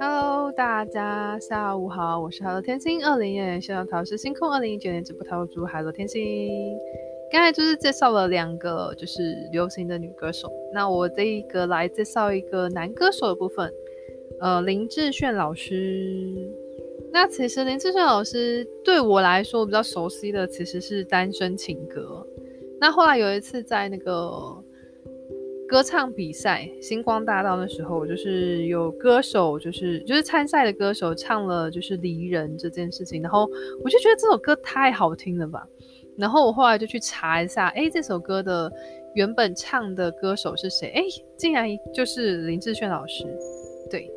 Hello，大家下午好，我是海螺天星二零一九年，希望桃是星空二零一九年直播桃主海螺天星。刚才就是介绍了两个就是流行的女歌手，那我这一个来介绍一个男歌手的部分，呃，林志炫老师。那其实林志炫老师对我来说比较熟悉的其实是《单身情歌》。那后来有一次在那个歌唱比赛星光大道的时候，就是有歌手就是就是参赛的歌手唱了就是离人这件事情，然后我就觉得这首歌太好听了吧。然后我后来就去查一下，哎，这首歌的原本唱的歌手是谁？哎，竟然就是林志炫老师，对。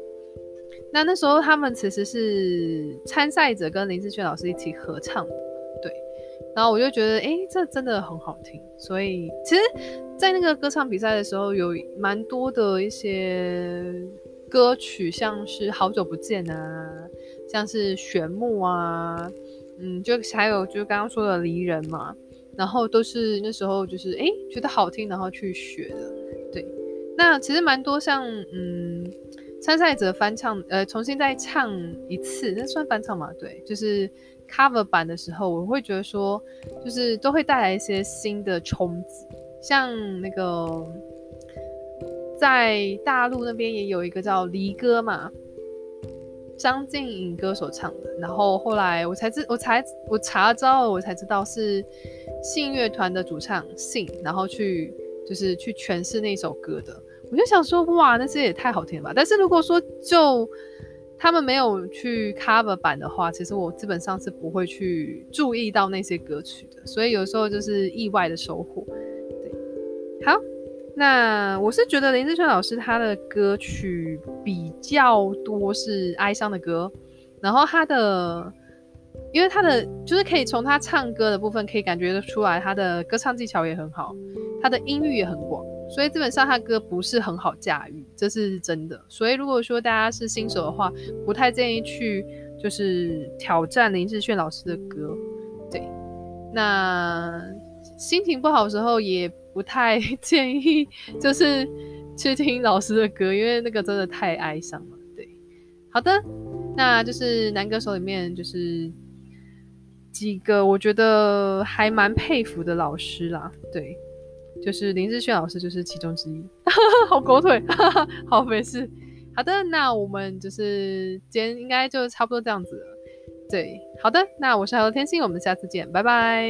那那时候他们其实是参赛者跟林志炫老师一起合唱，然后我就觉得，哎，这真的很好听。所以其实，在那个歌唱比赛的时候，有蛮多的一些歌曲，像是好久不见啊，像是旋木啊，嗯，就还有就是刚刚说的离人嘛，然后都是那时候就是哎觉得好听，然后去学的，对。那其实蛮多像嗯。参赛者翻唱，呃，重新再唱一次，那算翻唱吗？对，就是 cover 版的时候，我会觉得说，就是都会带来一些新的冲击。像那个在大陆那边也有一个叫《离歌》嘛，张静颖歌手唱的。然后后来我才知，我才我查了之后，我才知道是信乐团的主唱信，然后去就是去诠释那首歌的。我就想说，哇，那些也太好听了吧！但是如果说就他们没有去 cover 版的话，其实我基本上是不会去注意到那些歌曲的。所以有时候就是意外的收获。对，好，那我是觉得林志炫老师他的歌曲比较多是哀伤的歌，然后他的，因为他的就是可以从他唱歌的部分可以感觉得出来，他的歌唱技巧也很好，他的音域也很广。所以基本上他歌不是很好驾驭，这是真的。所以如果说大家是新手的话，不太建议去就是挑战林志炫老师的歌。对，那心情不好的时候也不太 建议就是去听老师的歌，因为那个真的太哀伤了。对，好的，那就是男歌手里面就是几个我觉得还蛮佩服的老师啦。对。就是林志炫老师就是其中之一，好狗腿，好没事。好的，那我们就是今天应该就差不多这样子了。对，好的，那我是海螺天星，我们下次见，拜拜。